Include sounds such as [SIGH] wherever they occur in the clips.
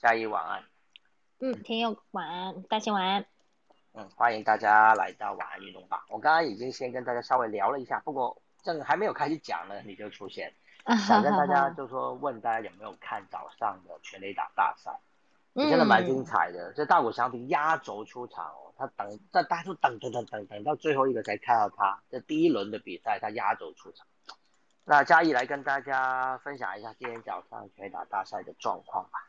嘉怡晚安。嗯，天佑晚安，大仙晚安。嗯，欢迎大家来到晚安运动吧。我刚刚已经先跟大家稍微聊了一下，不过正还没有开始讲呢，你就出现，想跟大家就说问大家有没有看早上的全垒打大赛，真的蛮精彩的。这大谷翔平压轴出场哦，他等在大家都等等等等等到最后一个才看到他。这第一轮的比赛他压轴出场。那嘉义来跟大家分享一下今天早上全垒打大赛的状况吧。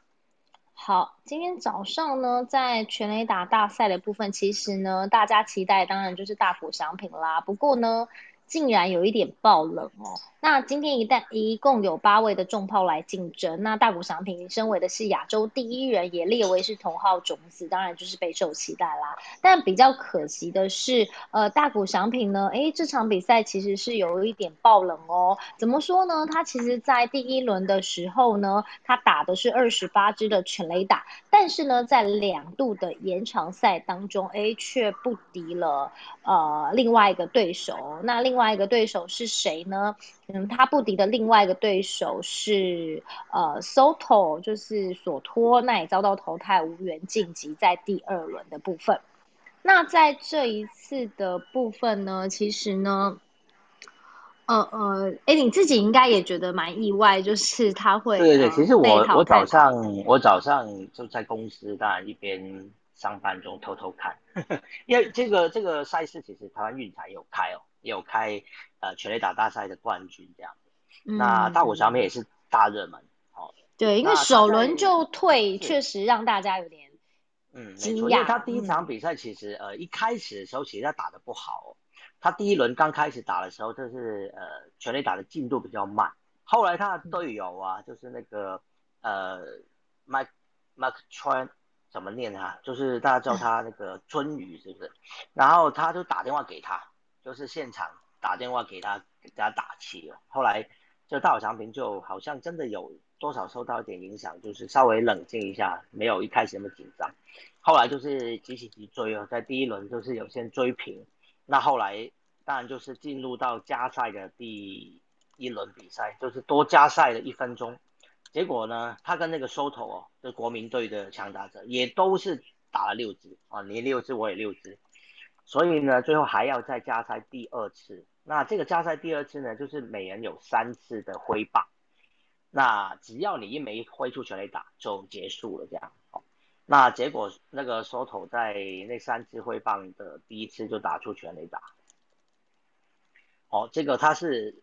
好，今天早上呢，在全雷达大赛的部分，其实呢，大家期待当然就是大幅商品啦。不过呢，竟然有一点爆冷哦。那今天一旦一共有八位的重炮来竞争，那大谷翔平身为的是亚洲第一人，也列为是头号种子，当然就是备受期待啦。但比较可惜的是，呃，大谷翔平呢，诶，这场比赛其实是有一点爆冷哦。怎么说呢？他其实在第一轮的时候呢，他打的是二十八支的全垒打，但是呢，在两度的延长赛当中，诶，却不敌了呃另外一个对手。那另外一个对手是谁呢？嗯，他不敌的另外一个对手是呃，Soto，就是索托，那也遭到淘汰，无缘晋级在第二轮的部分。那在这一次的部分呢，其实呢，呃呃，哎，你自己应该也觉得蛮意外，就是他会对对对，其实我我早上我早上就在公司，当然一边上班中偷偷看，[LAUGHS] 因为这个这个赛事其实台湾运彩有开哦。有开呃全垒打大赛的冠军这样，那大谷翔平也是大热门哦。对，因为首轮就退，确实让大家有点嗯惊讶。因为他第一场比赛其实呃一开始的时候其实他打的不好，他第一轮刚开始打的时候就是呃全垒打的进度比较慢，后来他的队友啊就是那个呃 Mike Mike Tran 怎么念啊？就是大家叫 [LAUGHS] 他那个春雨是不是？然后他就打电话给他。就是现场打电话给他，给他打气哦。后来就大好长平就好像真的有多少受到一点影响，就是稍微冷静一下，没有一开始那么紧张。后来就是急起急追哦，在第一轮就是有先追平。那后来当然就是进入到加赛的第一轮比赛，就是多加赛了一分钟。结果呢，他跟那个收头哦，就国民队的强打者也都是打了六支啊，你六支我也六支。所以呢，最后还要再加赛第二次。那这个加赛第二次呢，就是每人有三次的挥棒。那只要你一没挥出全垒打，就结束了这样。好，那结果那个收头在那三次挥棒的第一次就打出全垒打。哦，这个他是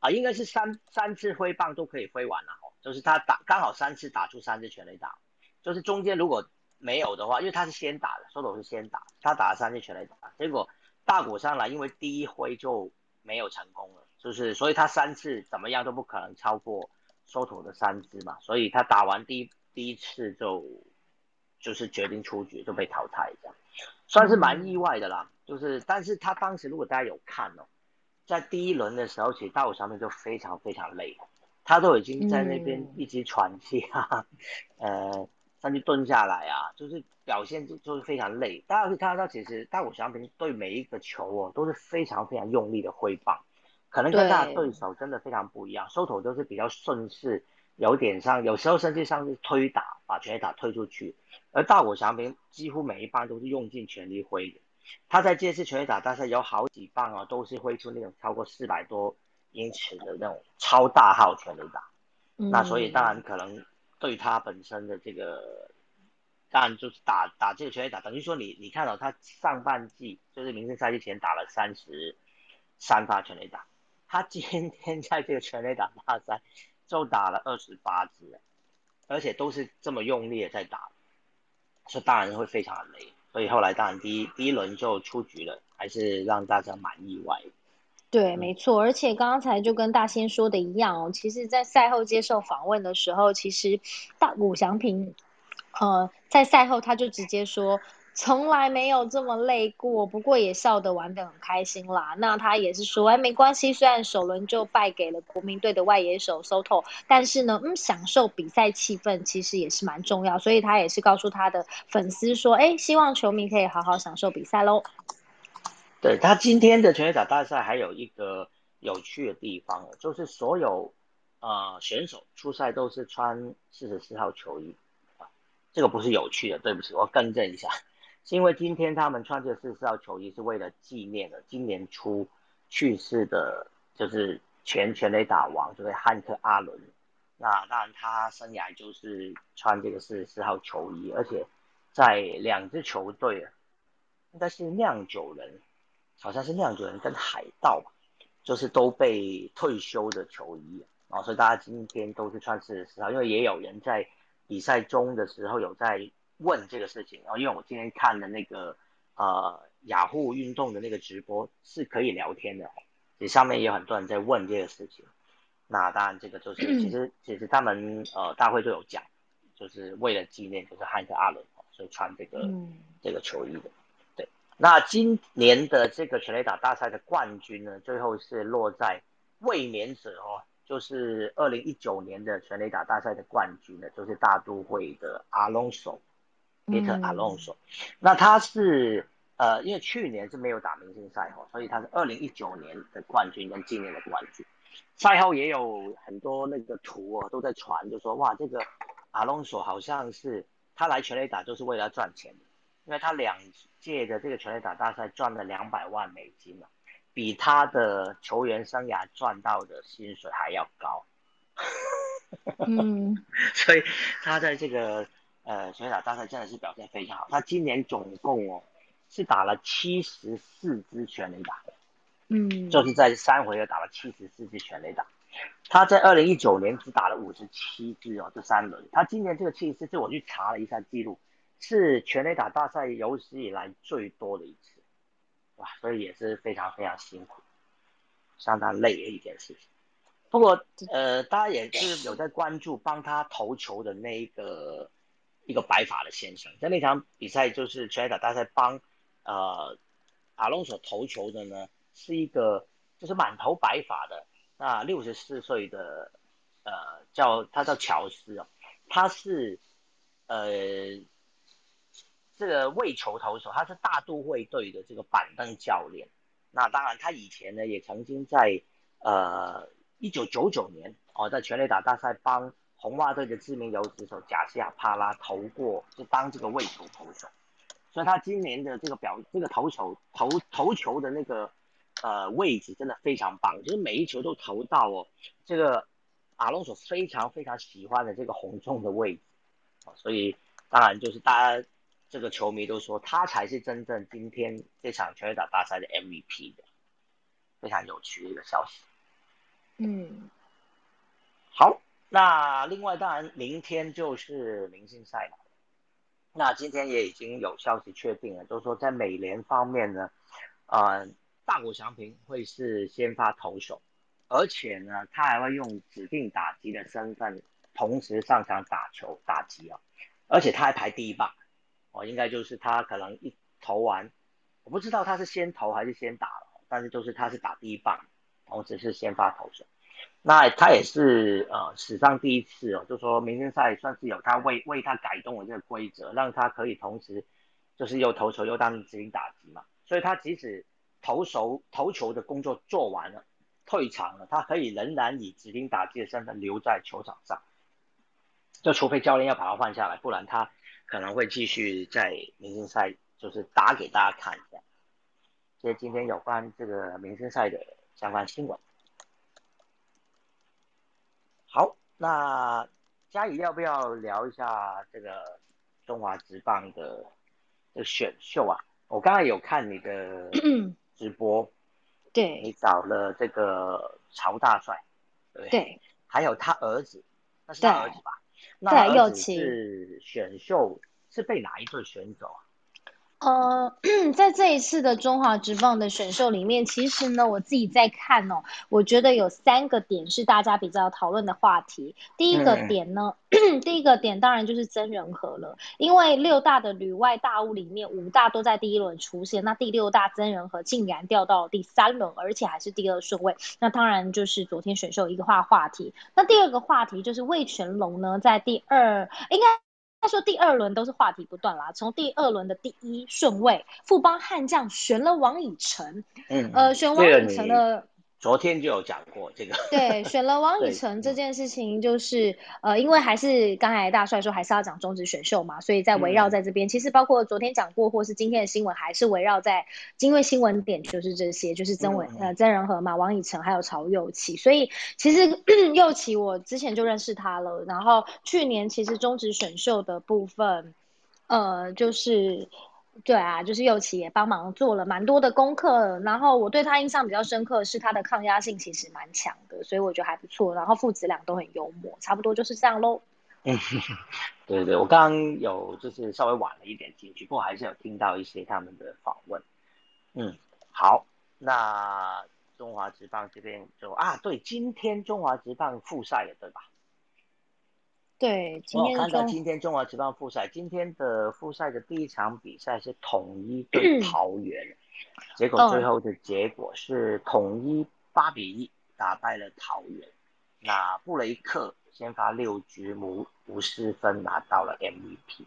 啊，应该是三三次挥棒都可以挥完了。哦，就是他打刚好三次打出三次全垒打，就是中间如果。没有的话，因为他是先打的，收头是先打，他打了三次全垒打，结果大谷上来，因为第一挥就没有成功了，就是所以他三次怎么样都不可能超过收头的三支嘛，所以他打完第一第一次就就是决定出局就被淘汰这样，算是蛮意外的啦，就是但是他当时如果大家有看哦，在第一轮的时候，其实大谷上面就非常非常累，他都已经在那边一直喘气哈，[LAUGHS] 呃。上去蹲下来啊，就是表现就就是非常累。大家可以看到，其实大谷翔平对每一个球哦都是非常非常用力的挥棒，可能跟他的对手真的非常不一样。收头都是比较顺势，有点像有时候甚至像是推打，把全垒打推出去。而大谷翔平几乎每一棒都是用尽全力挥的。他在这次全垒打大赛有好几棒啊，都是挥出那种超过四百多英尺的那种超大号全垒打。那所以当然可能。对他本身的这个，当然就是打打这个全垒打，等于说你你看到他上半季就是明星赛季前打了三十三发全垒打，他今天在这个全垒打大赛就打了二十八支，而且都是这么用力的在打，这当然会非常的累，所以后来当然第一第一轮就出局了，还是让大家蛮意外。对，没错，而且刚才就跟大仙说的一样哦，其实，在赛后接受访问的时候，其实大谷翔平，呃，在赛后他就直接说，从来没有这么累过，不过也笑得玩得很开心啦。那他也是说，哎，没关系，虽然首轮就败给了国民队的外野手 Soto，但是呢，嗯，享受比赛气氛其实也是蛮重要，所以他也是告诉他的粉丝说，哎，希望球迷可以好好享受比赛喽。对他今天的全垒打大赛还有一个有趣的地方就是所有呃选手出赛都是穿四十四号球衣啊，这个不是有趣的，对不起，我更正一下，是因为今天他们穿这四十四号球衣是为了纪念了今年初去世的，就是前全垒打王，就是汉克阿伦。那当然他生涯就是穿这个四十四号球衣，而且在两支球队，应该是酿酒人，好像是酿酒人跟海盗吧，就是都被退休的球衣啊，所以大家今天都是穿四十四号，因为也有人在。比赛中的时候有在问这个事情，然后因为我今天看的那个呃雅虎运动的那个直播是可以聊天的，这上面也有很多人在问这个事情。那当然这个就是其实其实他们呃大会都有讲，就是为了纪念就是汉克阿伦，所以穿这个这个球衣的。对，那今年的这个全垒打大赛的冠军呢，最后是落在卫冕者哦。就是二零一九年的全垒打大赛的冠军呢，就是大都会的阿隆索，皮特阿隆索。那他是呃，因为去年是没有打明星赛哈，所以他是二零一九年的冠军跟今年的冠军。赛后也有很多那个图哦，都在传，就说哇，这个阿隆索好像是他来全垒打就是为了赚钱，因为他两届的这个全垒打大赛赚了两百万美金嘛。比他的球员生涯赚到的薪水还要高，[LAUGHS] 嗯，[LAUGHS] 所以他在这个呃全垒打大赛真的是表现非常好。他今年总共哦是打了七十四支全垒打，嗯，就是在三回合打了七十四支全垒打。他在二零一九年只打了五十七支哦，这三轮。他今年这个七十四支，我去查了一下记录，是全垒打大赛有史以来最多的一次。哇，所以也是非常非常辛苦，相当累的一件事情。不过，呃，大家也是有在关注帮他投球的那一个一个白发的先生，在那场比赛就是全垒打大赛帮呃阿隆索投球的呢，是一个就是满头白发的那六十四岁的呃叫他叫乔斯哦，他是呃。这个卫球投手，他是大都会队的这个板凳教练。那当然，他以前呢也曾经在呃一九九九年哦，在全垒打大赛帮红袜队的知名游击手贾西亚帕拉投过，就当这个卫球投手。所以他今年的这个表，这个投球投投球的那个呃位置真的非常棒，就是每一球都投到哦这个阿隆索非常非常喜欢的这个红中的位置。所以当然就是大家。这个球迷都说他才是真正今天这场全垒打大赛的 MVP 的，非常有趣的一个消息。嗯，好，那另外当然明天就是明星赛了。那今天也已经有消息确定了，就是说在美联方面呢，呃，大谷翔平会是先发投手，而且呢，他还会用指定打击的身份同时上场打球打击啊，而且他还排第一棒。哦，应该就是他可能一投完，我不知道他是先投还是先打了，但是就是他是打第一棒，同时是先发投手。那他也是呃史上第一次哦，就说明星赛算是有他为为他改动了这个规则，让他可以同时就是又投球又当指定打击嘛。所以他即使投手投球的工作做完了，退场了，他可以仍然以指定打击的身份留在球场上，就除非教练要把他换下来，不然他。可能会继续在明星赛，就是打给大家看一下。所以今天有关这个明星赛的相关新闻。好，那嘉怡要不要聊一下这个中华职棒的的选秀啊？我刚才有看你的 [CLEARS THROAT] 直播，对，你找了这个曹大帅，对对？还有他儿子，那是他儿子吧？那儿子是选秀是被哪一队选走啊？呃，[CLEARS THROAT] 在这一次的中华职棒的选秀里面，其实呢，我自己在看哦，我觉得有三个点是大家比较讨论的话题。第一个点呢，[CLEARS THROAT] 第一个点当然就是真人和了，因为六大的旅外大物里面五大都在第一轮出现，那第六大真人和竟然掉到第三轮，而且还是第二顺位，那当然就是昨天选秀一个话话题。那第二个话题就是魏全龙呢，在第二应该。他说第二轮都是话题不断啦，从第二轮的第一顺位富邦悍将选了王以诚，嗯，呃，选王以诚的，昨天就有讲过这个，对，选了王 [LAUGHS] 以诚这件事情，就是呃，因为还是刚才大帅说还是要讲中职选秀嘛，所以在围绕在这边，其实包括昨天讲过，或是今天的新闻，还是围绕在因为新闻点就是这些，就是曾伟呃曾仁和嘛，王以诚还有曹佑启，所以其实 [CLEARS THROAT] 佑启我之前就认识他了，然后去年其实中职选秀的部分，呃，就是。对啊，就是右奇也帮忙做了蛮多的功课，然后我对他印象比较深刻是他的抗压性其实蛮强的，所以我觉得还不错。然后父子俩都很幽默，差不多就是这样喽。[LAUGHS] 嗯，对对我刚刚有就是稍微晚了一点进去，不过还是有听到一些他们的访问。嗯，好，那中华职棒这边就啊，对，今天中华职棒复赛了，对吧？对，我看到今天中华职棒复赛，今天的复赛的第一场比赛是统一对 [CLEARS THROAT] 桃园，结果最后的结果是统一八比一打败了桃园，那布雷克先发六局无无失分拿到了 MVP，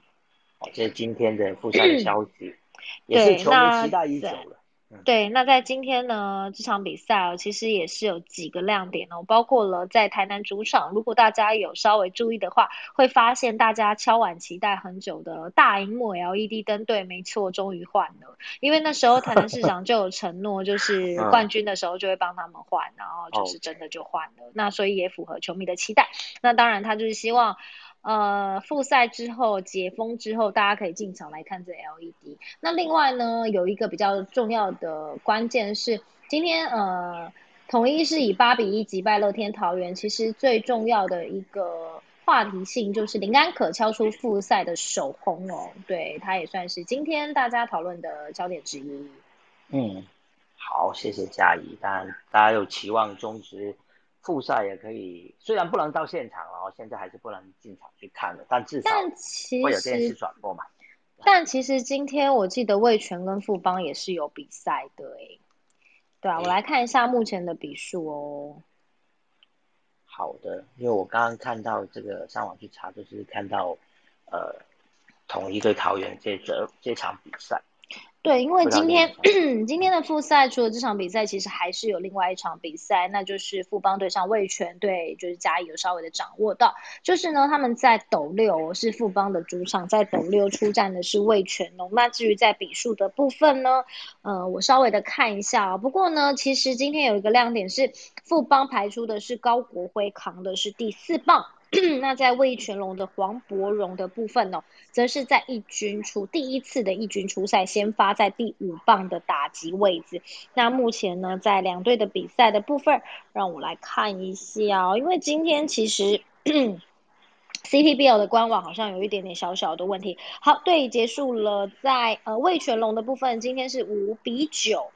哦，这是今天的复赛的消息，[CLEARS THROAT] 也是球迷期待已久了。对，那在今天呢这场比赛哦，其实也是有几个亮点哦，包括了在台南主场，如果大家有稍微注意的话，会发现大家敲碗期待很久的大荧幕 LED 灯，对，没错，终于换了，因为那时候台南市 [LAUGHS] 长就有承诺，就是冠军的时候就会帮他们换，然后就是真的就换了，那所以也符合球迷的期待，那当然他就是希望。呃，复赛之后解封之后，大家可以进场来看这 LED。那另外呢，有一个比较重要的关键是，今天呃，统一是以八比一击败乐天桃园。其实最重要的一个话题性就是林安可敲出复赛的首轰哦，对他也算是今天大家讨论的焦点之一。嗯，好，谢谢嘉怡。但，大家有期望中职。复赛也可以，虽然不能到现场，然后现在还是不能进场去看了，但至少会有电视转播嘛。但其实今天我记得魏权跟富邦也是有比赛的诶。对啊，我来看一下目前的比数哦。好的，因为我刚刚看到这个上网去查，就是看到呃，同一对桃园这这这场比赛。对，因为今天 [CLEARS THROAT] 今天的复赛除了这场比赛，其实还是有另外一场比赛，那就是富邦对上魏权队，就是嘉义有稍微的掌握到，就是呢他们在斗六是富邦的主场，在斗六出战的是魏权哦。那至于在比数的部分呢，呃，我稍微的看一下啊。不过呢，其实今天有一个亮点是富邦排出的是高国辉，扛的是第四棒。[CLEARS THROAT] 那在魏全龙的黄博荣的部分呢，则是在一军出第一次的一军出赛，先发在第五棒的打击位置。那目前呢，在两队的比赛的部分，让我来看一下，因为今天其实 [CLEARS THROAT] CTBL 的官网好像有一点点小小的问题。好，对，结束了，在呃魏全龙的部分，今天是五比九。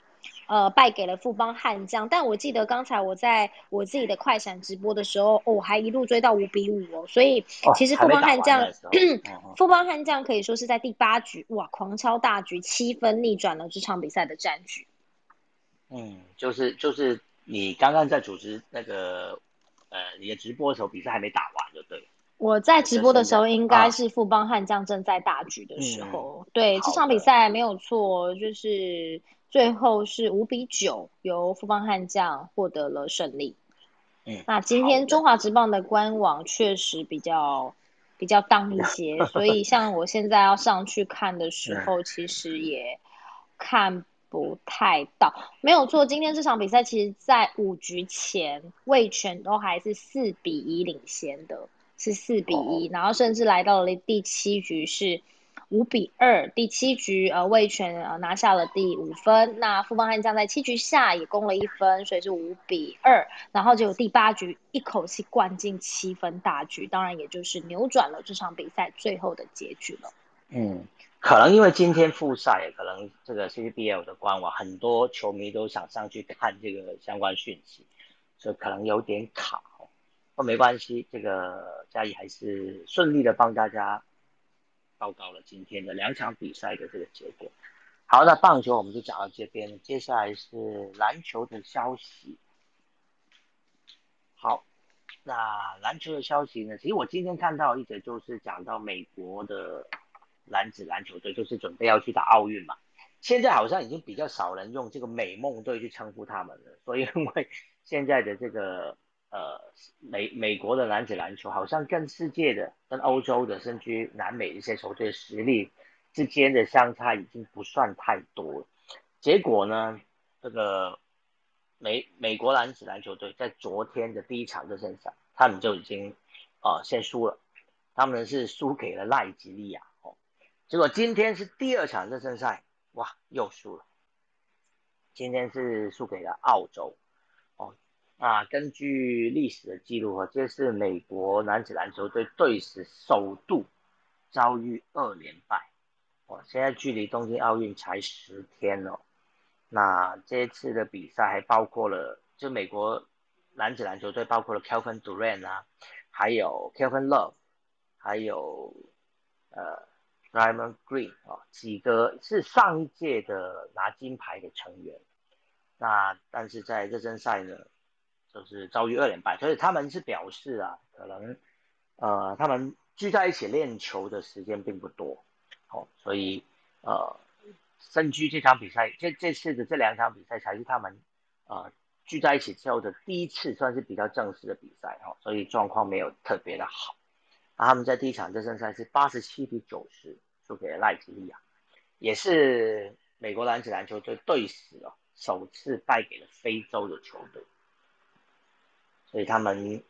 呃，败给了富邦悍将，但我记得刚才我在我自己的快闪直播的时候，哦，还一路追到五比五哦，所以其实富邦悍将，[CLEARS THROAT] 富邦悍将可以说是在第八局哇，狂超大局，七分逆转了这场比赛的战局。嗯，就是就是你刚刚在主持那个呃你的直播的时候，比赛还没打完就对了。我在直播的时候，应该是富邦悍将正在大局的时候，对这场比赛没有错，就是。最后是五比九，由富邦悍将获得了胜利。嗯，那今天中华职棒的官网确实比较比较当一些，所以像我现在要上去看的时候，其实也看不太到。没有错，今天这场比赛其实，在五局前，魏全都还是四比一领先的，是四比一，然后甚至来到了第七局是。五比二，第七局呃魏权呃拿下了第五分，那富邦悍将在七局下也攻了一分，所以是五比二，然后就第八局一口气灌进七分大局，当然也就是扭转了这场比赛最后的结局了。嗯，可能因为今天复赛，可能这个 CBL 的官网很多球迷都想上去看这个相关讯息，所以可能有点卡，不没关系，这个嘉义还是顺利的帮大家。报告了今天的两场比赛的这个结果。好，那棒球我们就讲到这边，接下来是篮球的消息。好，那篮球的消息呢？其实我今天看到一则，就是讲到美国的男子篮球队，就是准备要去打奥运嘛。现在好像已经比较少人用这个美梦队去称呼他们了，所以因为现在的这个呃美美国的男子篮球好像跟世界的、跟欧洲的，甚至南美一些球队实力之间的相差已经不算太多了。结果呢，这个美美国男子篮球队在昨天的第一场热身赛，他们就已经啊先输了，他们是输给了奈及利亚哦。结果今天是第二场热身赛。哇，又输了！今天是输给了澳洲啊。根据历史的记录啊，这是美国男子篮球队队史首度遭遇二连败哦。现在距离东京奥运才十天哦。那这次的比赛还包括了，就美国男子篮球队包括了 Kevin Durant 啊，还有 Kevin Love，还有呃。Diamond Green 啊，几个是上一届的拿金牌的成员，那但是在热身赛呢，就是遭遇二连败，所以他们是表示啊，可能呃他们聚在一起练球的时间并不多，好，所以呃身居这场比赛，这这次的这两场比赛才是他们呃聚在一起之后的第一次，算是比较正式的比赛哈，所以状况没有特别的好。那他们在第一场热身赛是八十七比九十输给了赖吉利亚，也是美国男子篮球队队史哦首次败给了非洲的球队，所以他们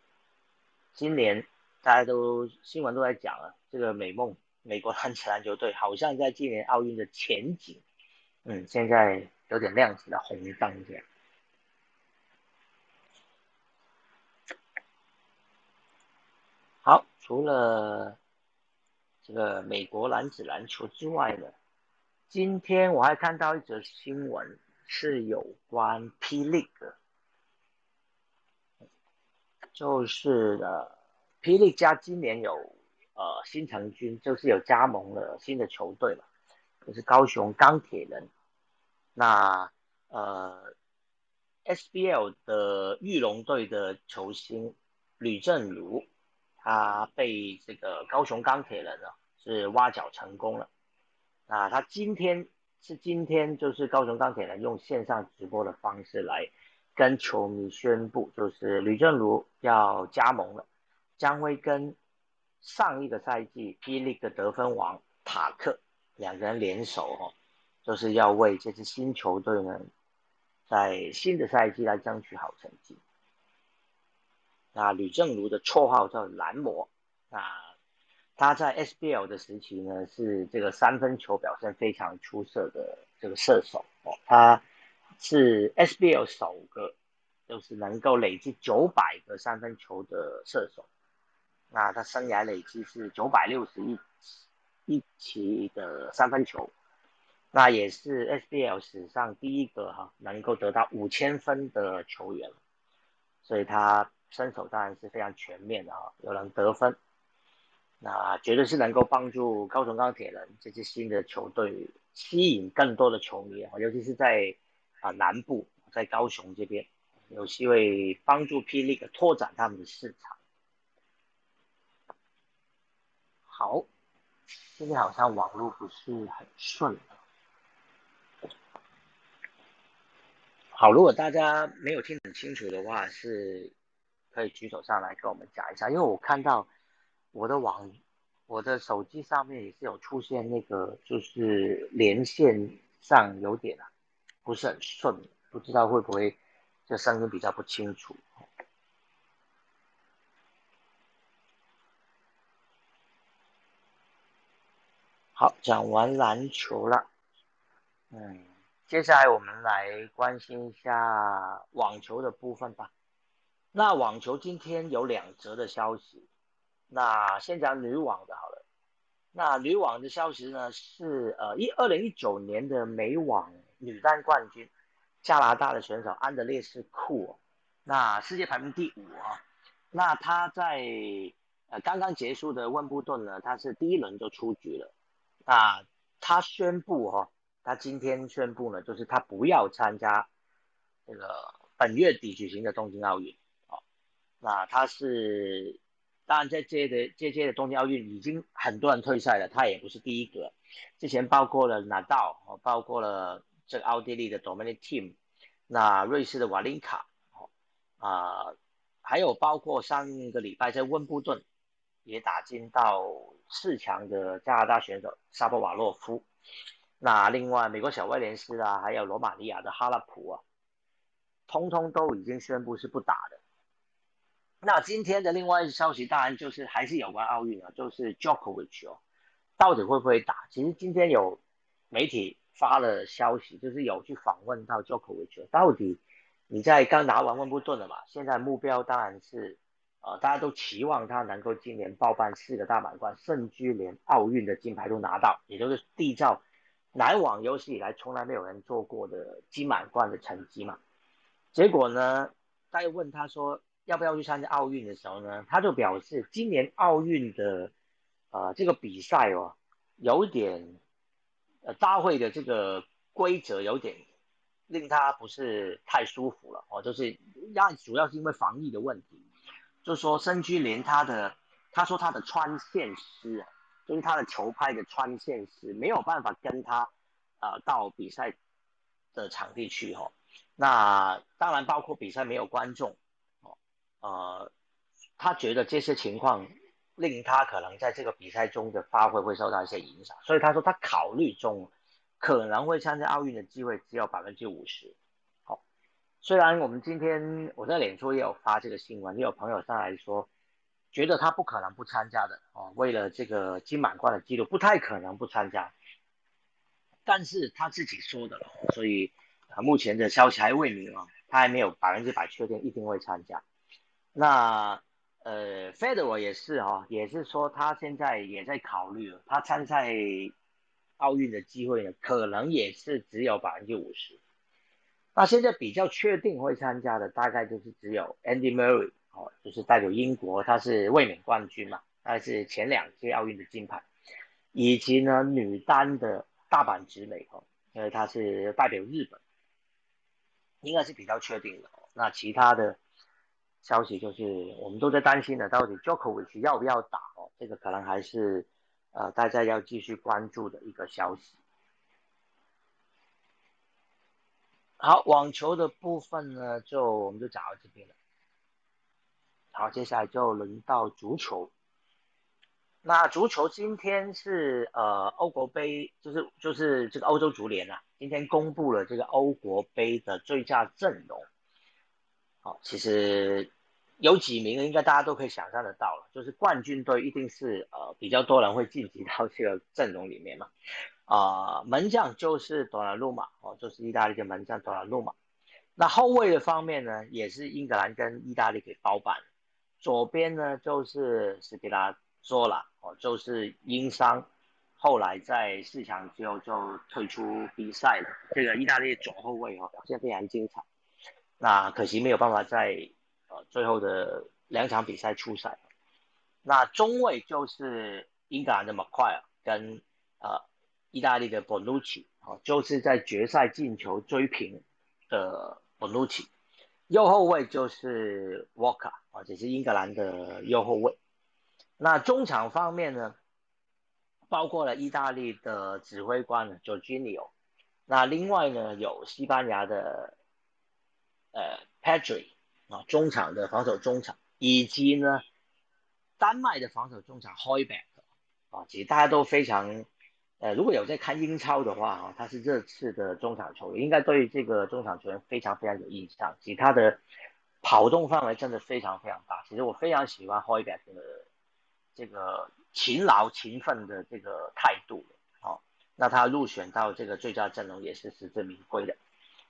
今年大家都新闻都在讲了，这个美梦美国男子篮球队好像在今年奥运的前景，嗯，现在有点亮起了红灯这样。好，除了这个美国男子篮球之外呢，今天我还看到一则新闻，是有关霹雳的，就是呃，霹雳家今年有呃新成军，就是有加盟了新的球队嘛，就是高雄钢铁人。那呃，SBL 的玉龙队的球星吕正如。他被这个高雄钢铁人呢是挖角成功了，那他今天是今天就是高雄钢铁人用线上直播的方式来跟球迷宣布，就是吕正如要加盟了，将会跟上一个赛季霹雳的得分王塔克两个人联手哦，就是要为这支新球队呢在新的赛季来争取好成绩。那吕正如的绰号叫蓝魔，那他在 SBL 的时期呢，是这个三分球表现非常出色的这个射手哦，他是 SBL 首个就是能够累计九百个三分球的射手，那他生涯累计是九百六十一一期的三分球，那也是 SBL 史上第一个哈能够得到五千分的球员，所以他。身手当然是非常全面的哈，又能得分，那绝对是能够帮助高雄钢铁人这支新的球队吸引更多的球迷啊，尤其是在啊南部，在高雄这边，有机会帮助霹雳拓展他们的市场。好，今天好像网络不是很顺。好，如果大家没有听很清楚的话，是。可以举手上来跟我们讲一下，因为我看到我的网，我的手机上面也是有出现那个，就是连线上有点啊不是很顺，不知道会不会这声音比较不清楚。好，讲完篮球了，嗯，接下来我们来关心一下网球的部分吧。那网球今天有两则的消息，那先讲女网的好了。那女网的消息呢是呃一二零一九年的美网女单冠军，加拿大的选手安德烈斯库，那世界排名第五啊。那他在呃刚刚结束的温布顿呢，他是第一轮就出局了。那他宣布哈，他今天宣布呢，就是他不要参加这个本月底举行的东京奥运。那他是当然，在这的这届的东京奥运已经很多人退赛了，他也不是第一个。之前包括了纳道，包括了这个奥地利的 Dominic Team，那瑞士的瓦林卡，啊，还有包括上个礼拜在温布顿也打进到四强的加拿大选手沙波瓦洛夫。那另外美国小威廉斯啊，还有罗马尼亚的哈拉普啊，通通都已经宣布是不打的。那今天的另外一个消息，当然就是还是有关奥运啊，就是 Jokovic 哦，到底会不会打？其实今天有媒体发了消息，就是有去访问到 Djokovic，到底你在刚拿完温布顿了嘛？现在目标当然是，呃，大家都期望他能够今年包办四个大满贯，甚至连奥运的金牌都拿到，也就是缔造篮网有史以来从来没有人做过的金满贯的成绩嘛。结果呢，大家问他说。要不要去参加奥运的时候呢？他就表示，今年奥运的，呃，这个比赛哦，有点，呃，大会的这个规则有点令他不是太舒服了哦，就是压，主要是因为防疫的问题，就说申居连他的，他说他的穿线师，就是他的球拍的穿线师没有办法跟他，呃，到比赛的场地去哦，那当然包括比赛没有观众哦。呃，他觉得这些情况令他可能在这个比赛中的发挥会受到一些影响，所以他说他考虑中可能会参加奥运的机会只有百分之五十。好，虽然我们今天我在脸书也有发这个新闻，也有朋友上来说觉得他不可能不参加的哦，为了这个金满贯的记录不太可能不参加，但是他自己说的了，所以目前的消息还未明啊，他还没有百分之百确定一定会参加。那呃，Federer 也是哈，也是说他现在也在考虑，他参赛奥运的机会呢，可能也是只有百分之五十。那现在比较确定会参加的，大概就是只有 Andy Murray 哦，就是代表英国，他是卫冕冠军嘛，他是前两届奥运的金牌，以及呢女单的大阪直美哦，因为她是代表日本，应该是比较确定的。那其他的。消息就是，我们都在担心的，到底 Jokovic 要不要打哦？这个可能还是呃大家要继续关注的一个消息。好，网球的部分呢，就我们就讲到这边了。好，接下来就轮到足球。那足球今天是呃欧国杯，就是就是这个欧洲足联啊，今天公布了这个欧国杯的最佳阵容。好，其实。有几名应该大家都可以想象得到了，就是冠军队一定是呃比较多人会晋级到 [LAUGHS] 这个阵容里面嘛，啊门将就是多纳鲁马哦，就是意大利的门将多纳鲁马。那后卫的方面呢，也是英格兰跟意大利给包办，左边呢就是斯皮拉佐拉哦，就是因伤后来在四强之后就退出比赛了，这个意大利左后卫哦表现非常精彩，那可惜没有办法在。呃，最后的两场比赛出赛，那中卫就是英格兰的 McQuire 跟呃意大利的 Bonucci，哦，就是在决赛进球追平的 Bonucci，右后卫就是 Walker，啊，这是英格兰的右后卫。那中场方面呢，包括了意大利的指挥官 Jorginho，那另外呢有西班牙的呃 Pedri。啊，中场的防守中场，以及呢，丹麦的防守中场 Hoiberg，啊，其实大家都非常，呃，如果有在看英超的话，啊，他是这次的中场球员，应该对这个中场球员非常非常有印象，其他的跑动范围真的非常非常大。其实我非常喜欢 Hoiberg 的这个勤劳勤奋的这个态度，好，那他入选到这个最佳阵容也是实至名归的。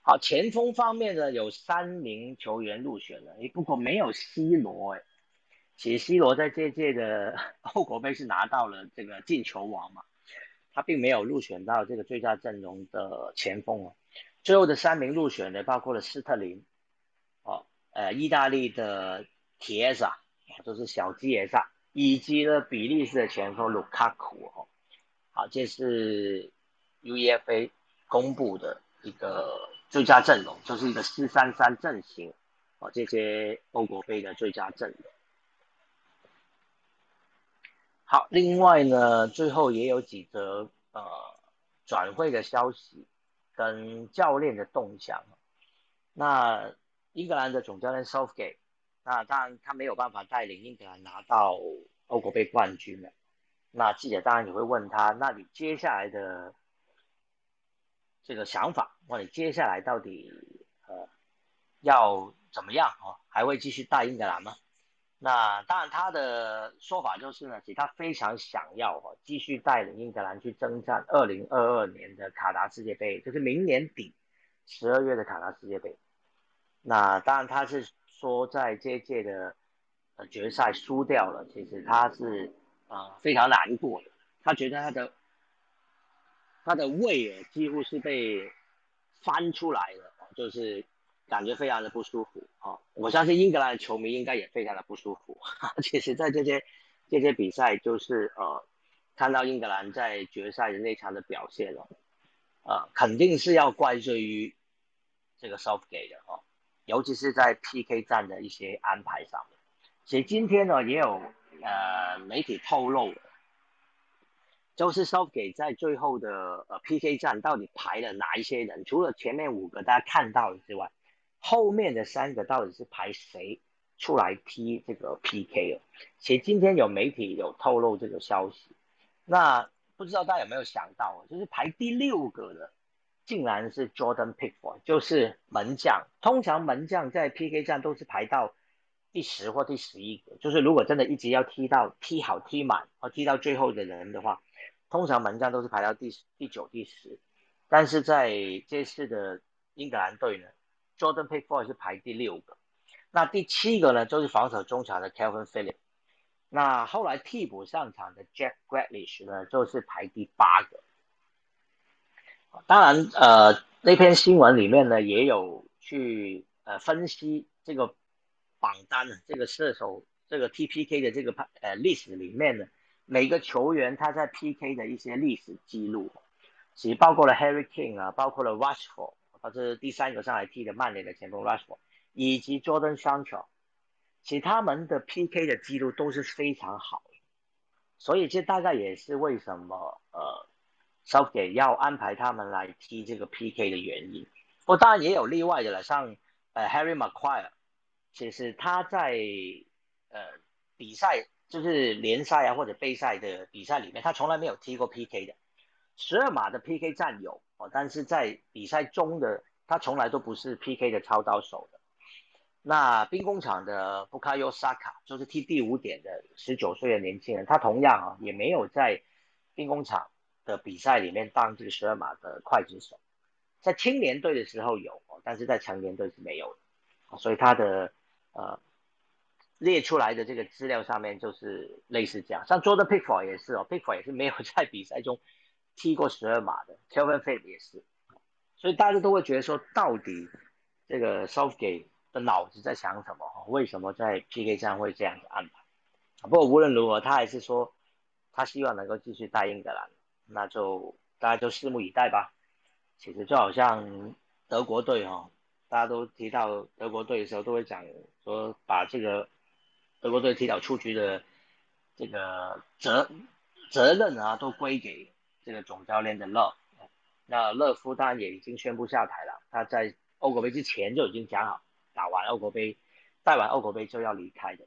好，前锋方面呢，有三名球员入选了，诶，不过没有 C 罗，诶，其实 C 罗在这届的 [LAUGHS] 欧国杯是拿到了这个进球王嘛，他并没有入选到这个最佳阵容的前锋哦。最后的三名入选的包括了斯特林，哦，呃，意大利的铁萨，就是小吉耶萨，以及呢比利时的前锋卢卡库哦。好，这是 UEFA 公布的一个。最佳阵容就是一个四三三阵型，哦，这些欧国杯的最佳阵容。好，另外呢，最后也有几则呃转会的消息跟教练的动向。那英格兰的总教练 Southgate，那当然他没有办法带领英格兰拿到欧国杯冠军了。那记者当然也会问他，那你接下来的这个想法，或你接下来到底呃要怎么样哦？还会继续带英格兰吗？那当然，他的说法就是呢，其实他非常想要哦，继续带领英格兰去征战二零二二年的卡达世界杯，就是明年底十二月的卡达世界杯。那当然，他是说在这届的呃决赛输掉了，其实他是啊非常难过的，他觉得他的他的胃啊几乎是被翻出来了，就是。感觉非常的不舒服啊！我相信英格兰的球迷应该也非常的不舒服。[LAUGHS] 其实，在这些这些比赛，就是呃，看到英格兰在决赛的那场的表现了，呃，肯定是要怪罪于这个 softgate 的哦，尤其是在 PK 战的一些安排上面。其实今天呢，也有呃媒体透露，就是 Southgate 在最后的呃 PK 战到底排了哪一些人？除了前面五个大家看到的之外。后面的三个到底是排谁出来踢这个 PK 了？其实今天有媒体有透露这个消息，那不知道大家有没有想到，就是排第六个的，竟然是 Jordan Pickford，就是门将。通常门将在 PK 战都是排到第十或第十一个，就是如果真的一直要踢到踢好踢满，或踢到最后的人的话，通常门将都是排到第第九、第十。但是在这次的英格兰队呢？Jordan Pickford 是排第六个，那第七个呢，就是防守中场的 Kevin Phillips，那后来替补上场的 Jack Grealish 呢，就是排第八个。当然，呃，那篇新闻里面呢，也有去呃分析这个榜单呢，这个射手这个 TPK 的这个呃历史里面呢，每个球员他在 PK 的一些历史记录，其实包括了 Harry King 啊，包括了 Rushford，。他是第三个上来踢的曼联的前锋 Rushford，以及 Jordan Sancho，其实他们的 PK 的记录都是非常好的，所以这大概也是为什么呃 Southgate 要安排他们来踢这个 PK 的原因。不当然也有例外的了，像呃 Harry Maguire，其实他在呃比赛就是联赛啊或者杯赛的比赛里面，他从来没有踢过 PK 的。十二码的 PK 战有哦，但是在比赛中的他从来都不是 PK 的操刀手的。那兵工厂的布卡尤萨卡就是踢第五点的十九岁的年轻人，他同样啊也没有在兵工厂的比赛里面当这个十二码的刽子手，在青年队的时候有，但是在成年队是没有的。所以他的呃列出来的这个资料上面就是类似这样，像 Jordan Pickford 也是哦，Pickford 也是没有在比赛中。踢过十二码的 Kevin Phillips 也是，所以大家都会觉得说，到底这个 Softgate 的脑子在想什么？为什么在 PK 战会这样子安排？不过无论如何，他还是说他希望能够继续带英格兰，那就大家就拭目以待吧。其实就好像德国队哈，大家都提到德国队的时候，都会讲说把这个德国队提早出局的这个责责任啊，都归给。这个总教练的勒，那勒夫当然也已经宣布下台了。他在欧国杯之前就已经讲好，打完欧国杯，带完欧国杯就要离开的。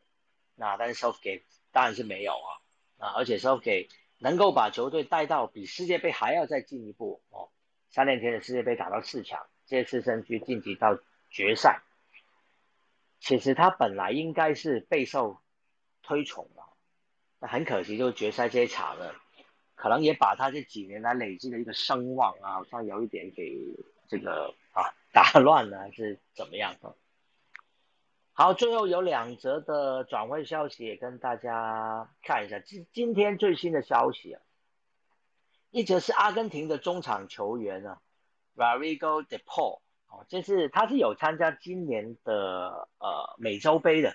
那但是 sof ga 当然是没有啊，啊，而且 sof ga 能够把球队带到比世界杯还要再进一步哦。三年前的世界杯打到四强，这次甚至晋级到决赛。其实他本来应该是备受推崇的，那很可惜，就是决赛这一场呢。可能也把他这几年来累积的一个声望啊，好像有一点给这个啊打乱了，还是怎么样的？好，最后有两则的转会消息也跟大家看一下。今今天最新的消息啊，一则是阿根廷的中场球员啊，Rodrigo De Paul，哦，这是他是有参加今年的呃美洲杯的。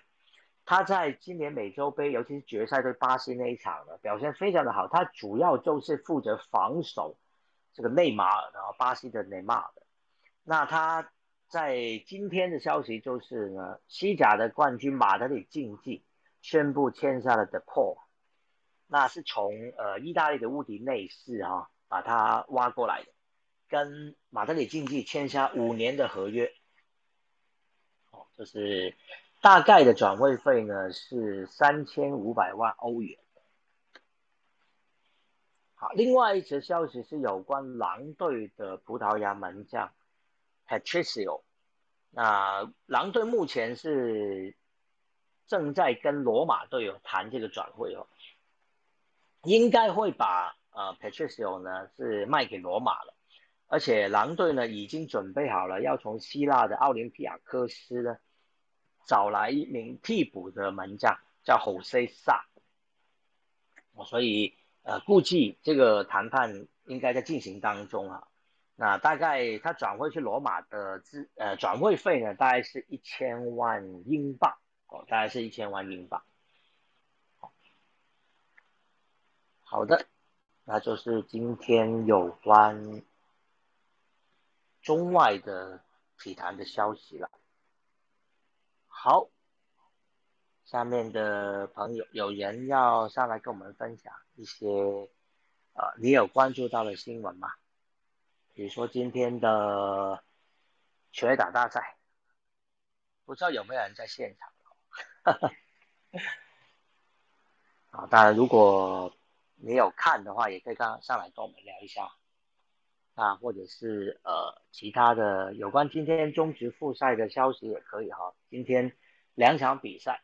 他在今年美洲杯，尤其是决赛对巴西那一场呢，表现非常的好。他主要就是负责防守这个内马尔，然后巴西的内马尔。那他在今天的消息就是呢，西甲的冠军马德里竞技宣布签下了 The Paul。那是从呃意大利的乌迪内斯啊把他挖过来的，跟马德里竞技签下五年的合约。哦，就是大概的转会费呢是三千五百万欧元。好，另外一则消息是有关狼队的葡萄牙门将 Patricio。那狼队目前是正在跟罗马队有谈这个转会哦，应该会把呃 Patricio 呢是卖给罗马了，而且狼队呢已经准备好了要从希腊的奥林匹亚科斯呢找来一名替补的门将，叫 Jose Sa，所以呃估计这个谈判应该在进行当中啊。那大概他转会去罗马的资呃转会费呢，大概是一千万英镑哦，大概是一千万英镑。好的，那就是今天有关中外的体坛的消息了。好，下面的朋友有人要上来跟我们分享一些呃你有关注到的新闻吗？比如说今天的拳打大赛，不知道有没有人在现场？[LAUGHS] 啊，当然，如果你有看的话，也可以刚上来跟我们聊一下。啊，或者是呃其他的有关今天中职复赛的消息也可以哈。今天两场比赛，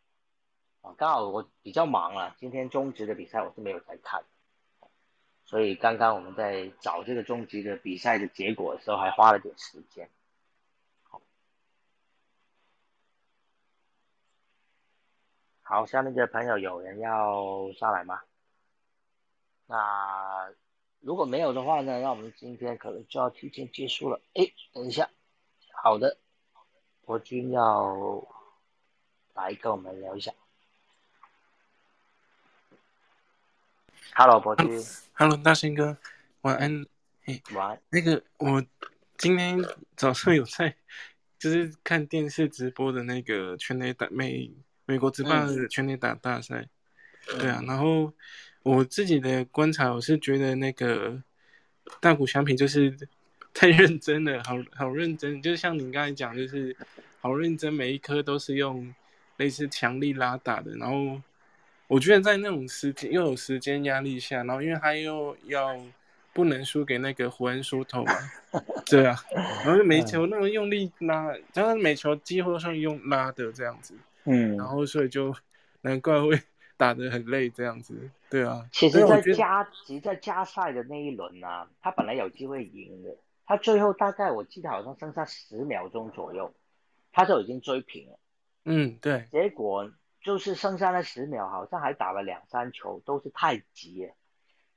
啊，刚好我比较忙啊，今天中职的比赛我是没有在看。所以刚刚我们在找这个终极的比赛的结果的时候，还花了点时间。好，好，下面的朋友有人要上来吗？那如果没有的话呢，那我们今天可能就要提前结束了。哎，等一下，好的，国君要来跟我们聊一下。Hello，博君。Hello，大兴哥，晚安。嘿，晚安。那个，我今天早上有在，就是看电视直播的那个全垒打美美国职棒的全垒打大赛。对啊，然后我自己的观察，我是觉得那个大谷翔平就是太认真了，好好认真，就像你刚才讲，就是好认真，每一颗都是用类似强力拉打的，然后。我觉得在那种时间又有时间压力下，然后因为他又要不能输给那个胡恩舒头嘛，[LAUGHS] 对啊，然后每球那么用力拉，然后每球几乎是用拉的这样子，嗯，然后所以就难怪会打得很累这样子，对啊。其实，在加其实，在加赛的那一轮呢，他本来有机会赢的，他最后大概我记得好像剩下十秒钟左右，他就已经追平了，嗯，对，结果。就是剩下那十秒，好像还打了两三球，都是太急了，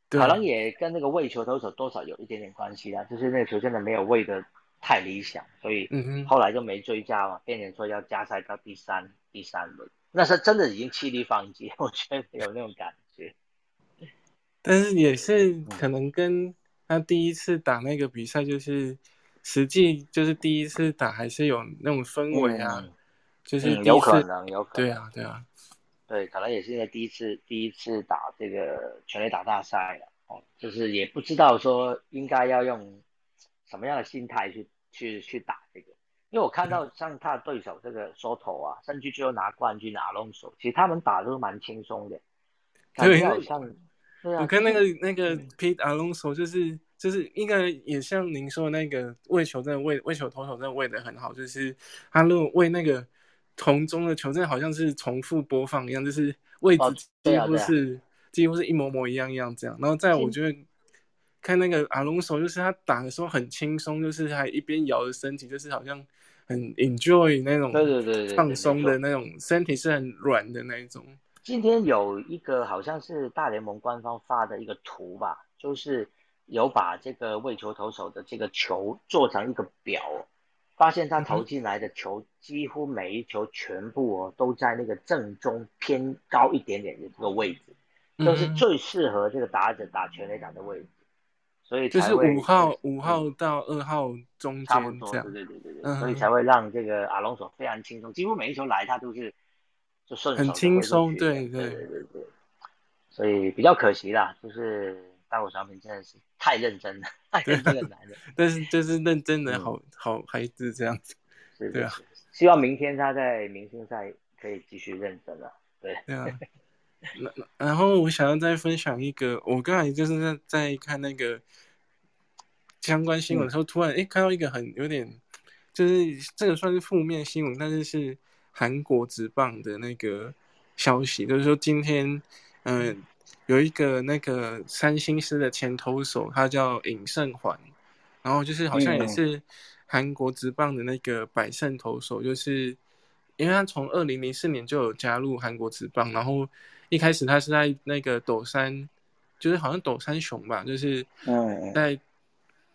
可能也跟那个喂球投手多少有一点点关系啦。就是那个球真的没有喂的太理想，所以后来就没追加嘛，变成说要加赛到第三第三轮，那时候真的已经气力放弃，[LAUGHS] 我觉得有那种感觉。但是也是可能跟他第一次打那个比赛，就是实际就是第一次打，还是有那种氛围啊。就是有可能，有可能，对啊，对啊，对，可能也是因为第一次第一次打这个全垒打大赛了，哦，就是也不知道说应该要用什么样的心态去去去打这个，因为我看到像他的对手这个 Soto 啊，甚至最后拿冠军拿龙手，其实他们打都蛮轻松的，对，像，对啊，我看那个那个 Pete Alonso 就是就是应该也像您说的那个喂球，真的喂喂球投手真的喂的很好，就是他如果喂那个。同中的球阵好像是重复播放一样，就是位置几乎是几乎是一模模一样一样这样。然后在我觉得看那个阿隆索，就是他打的时候很轻松，就是还一边摇着身体，就是好像很 enjoy 那种，对对对，放松的那种，身体是很软的那一种。今天有一个好像是大联盟官方发的一个图吧，就是有把这个为球投手的这个球做成一个表。发现他投进来的球几乎每一球全部哦都在那个正中偏高一点点的这个位置，都是最适合这个打者打全垒打的位置，所以就是五号五号到二号中间差不多，对对对对对，所以才会让这个阿隆索非常轻松，几乎每一球来他都是就顺很轻松，对对对对对。所以比较可惜啦，就是大谷翔平真的是太认真了，太认真的男人。[LAUGHS] 但是就是认真的好好孩子这样子，对啊。希望明天他在明星赛可以继续认真了，对。对啊。那然后我想要再分享一个，我刚才就是在在看那个相关新闻的时候，突然哎看到一个很有点，就是这个算是负面新闻，但是是韩国职棒的那个消息，就是说今天嗯有一个那个三星师的前投手，他叫尹胜环，然后就是好像也是韩国职棒的那个百胜投手，就是因为他从二零零四年就有加入韩国职棒，然后。一开始他是在那个斗山，就是好像斗山熊吧，就是在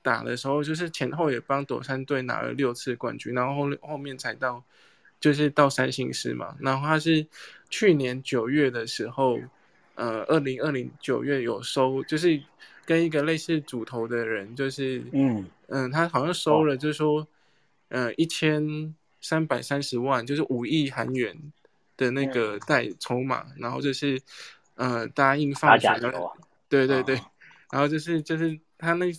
打的时候，就是前后也帮斗山队拿了六次冠军，然后后后面才到，就是到三星师嘛。然后他是去年九月的时候，呃，二零二零九月有收，就是跟一个类似主头的人，就是嗯嗯，他好像收了，就是说，呃，一千三百三十万，就是五亿韩元。的那个带筹码，然后就是，呃，答应放水，对对对，然后就是就是他那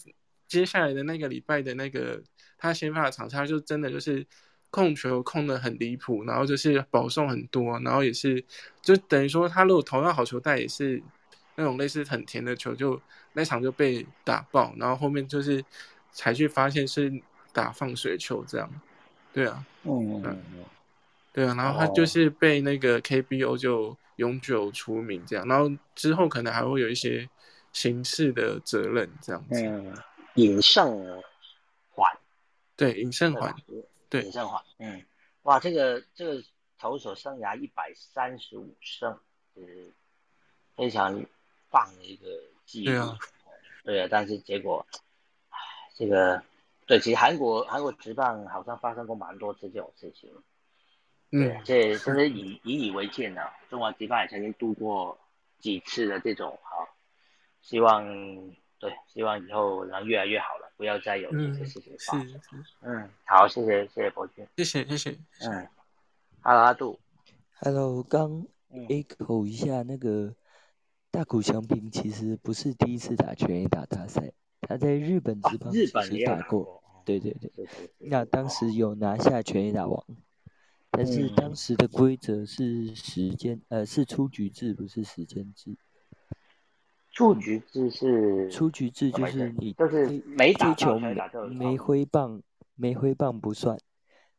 接下来的那个礼拜的那个他先发的场，他就真的就是控球控的很离谱，然后就是保送很多，然后也是就等于说他如果投到好球带，也是那种类似很甜的球，就那场就被打爆，然后后面就是才去发现是打放水球这样，对啊，嗯嗯。对啊，然后他就是被那个 KBO 就永久除名这样，然后之后可能还会有一些刑事的责任这样子。嗯，尹胜环，对，尹胜环，对，尹胜环，嗯，哇，这个这个投手生涯一百三十五胜，是非常棒的一个记录。对啊，对啊，但是结果，唉，这个对，其实韩国韩国职棒好像发生过蛮多次这种事情。对，这真是以以以为鉴的。中华职棒也曾经度过几次的这种，好，希望对，希望以后能越来越好了，不要再有这些事情发生。嗯，好，谢谢谢谢博君，谢谢谢谢。嗯，Hello 阿杜，Hello，刚 echo 一下那个大谷翔平，其实不是第一次打全垒打大赛，他在日本职棒日本也打过，对对对，那当时有拿下全垒打王。但是当时的规则是时间，呃，是出局制，不是时间制。出局制是出局制，就是你就是没追球没挥棒，没挥棒不算。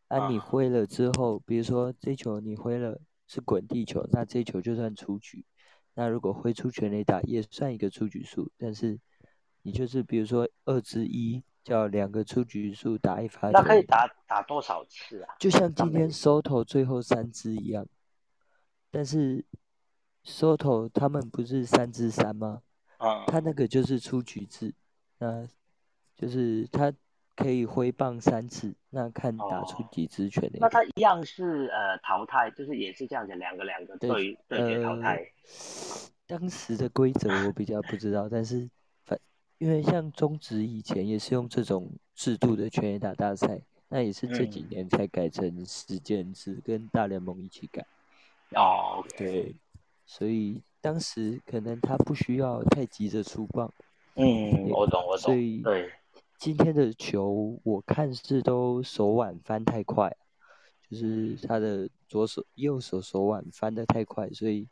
啊，你挥了之后，比如说这球你挥了是滚地球，那这球就算出局。那如果挥出全垒打，也算一个出局数。但是你就是比如说二之一。叫两个出局数打一发球，那可以打打多少次啊？就像今天 Soto 最后三支一样，但是 Soto 他们不是三支三吗？啊，他那个就是出局制，那就是他可以挥棒三次，那看打出几支全垒。那他一样是呃淘汰，就是也是这样子，两个两个对对决淘汰。当时的规则我比较不知道，但是。因为像中职以前也是用这种制度的全垒打大赛，那也是这几年才改成时间制，跟大联盟一起改。哦，对，所以当时可能他不需要太急着出棒。嗯，我懂，我懂。所以对今天的球，我看是都手腕翻太快，就是他的左手、右手手腕翻得太快，所以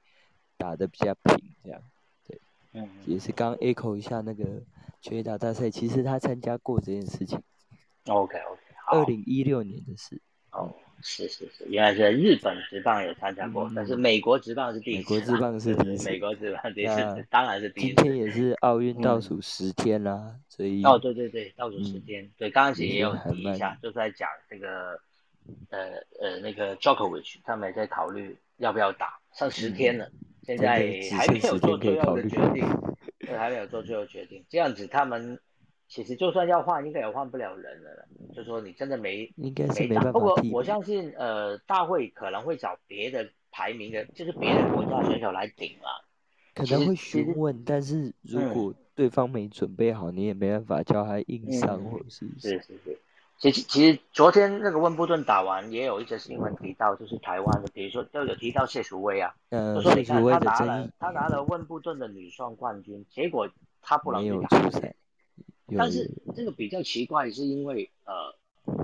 打的比较平，这样。对，嗯，也是刚 echo 一下那个。拳击打大赛，其实他参加过这件事情。OK OK，好。二零一六年的事。哦，是是是，原来是日本职棒有参加过，但是美国职棒是第一次。美国职棒是第一次。美国职棒第一次，当然是第一次。今天也是奥运倒数十天啦，所以。哦，对对对，倒数十天。对，刚刚其实也有提一下，就是在讲这个，呃呃，那个 Djokovic 他们也在考虑要不要打，剩十天了，现在还没有做最后的决定。对，还没有做最后决定。这样子，他们其实就算要换，应该也换不了人了。就说你真的没，应该是没办法不过我相信，呃，大会可能会找别的排名的，就是别的国家选手来顶了。可能会询问，但是如果对方没准备好，你也没办法叫他硬上或者是。是是是。其实其实昨天那个温布顿打完，也有一则新闻提到，就是台湾的，比如说都有提到谢淑薇啊，就说你看他拿了他拿了温布顿的女双冠军，结果他不能去打赛。但是这个比较奇怪，是因为呃，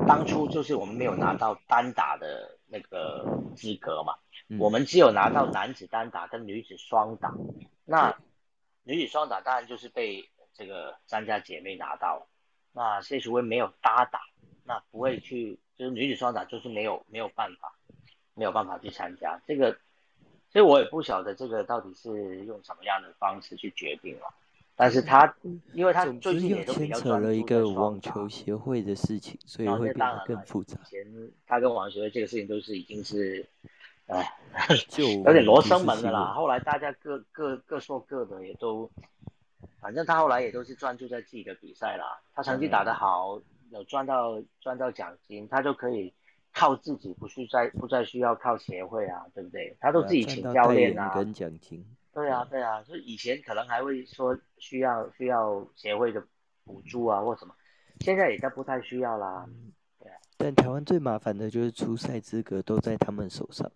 当初就是我们没有拿到单打的那个资格嘛，我们只有拿到男子单打跟女子双打，那女子双打当然就是被这个张家姐妹拿到了，那谢淑薇没有搭档。那不会去，就是女子双打就是没有没有办法，没有办法去参加这个，所以我也不晓得这个到底是用什么样的方式去决定了。但是他，因为他最近也都比较牵扯了一个网球协会的事情，所以会变得更复杂。以前他跟网球协会这个事情都是已经是，哎，[LAUGHS] 有点罗生门的啦。后来大家各各各说各的，也都，反正他后来也都是专注在自己的比赛啦。他成绩打得好。有赚到赚到奖金，他就可以靠自己，不去再不再需要靠协会啊，对不对？他都自己请教练啊。跟奖金。对啊，对啊，就以前可能还会说需要需要协会的补助啊或什么，现在也都不太需要啦。对啊。但台湾最麻烦的就是出赛资格都在他们手上。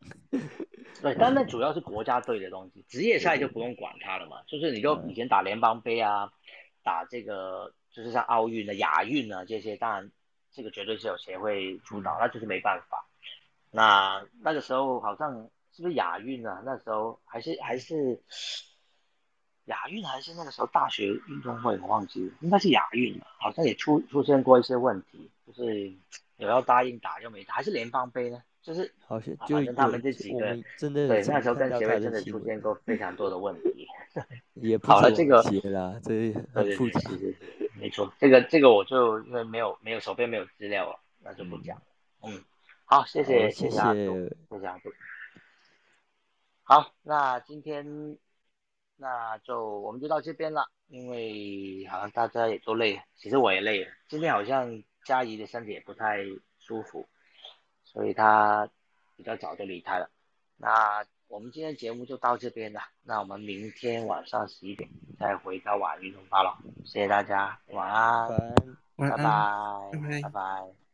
对，但那主要是国家队的东西，职业赛就不用管它了嘛。就是你就以前打联邦杯啊，打这个。就是像奥运的亚运啊这些，当然这个绝对是有协会主导，那就是没办法。那那个时候好像是不是亚运啊？那时候还是还是亚运还是那个时候大学运动会，我忘记了，应该是亚运了。好像也出出现过一些问题，就是有要答应打又没打，还是联邦杯呢？就是好像就他们这几个真的对那时候跟协会真的出现过非常多的问题。也好了，这个啦，这很复杂。没错，这个这个我就因为没有没有手边没有资料了，那就不讲。嗯，好，谢谢谢谢谢谢阿杜。好，那今天那就我们就到这边了，因为好像大家也都累，其实我也累了。今天好像佳怡的身体也不太舒服，所以她比较早就离开了。那。我们今天节目就到这边了，那我们明天晚上十一点再回到晚运动吧了，谢谢大家，晚安，拜拜，拜拜。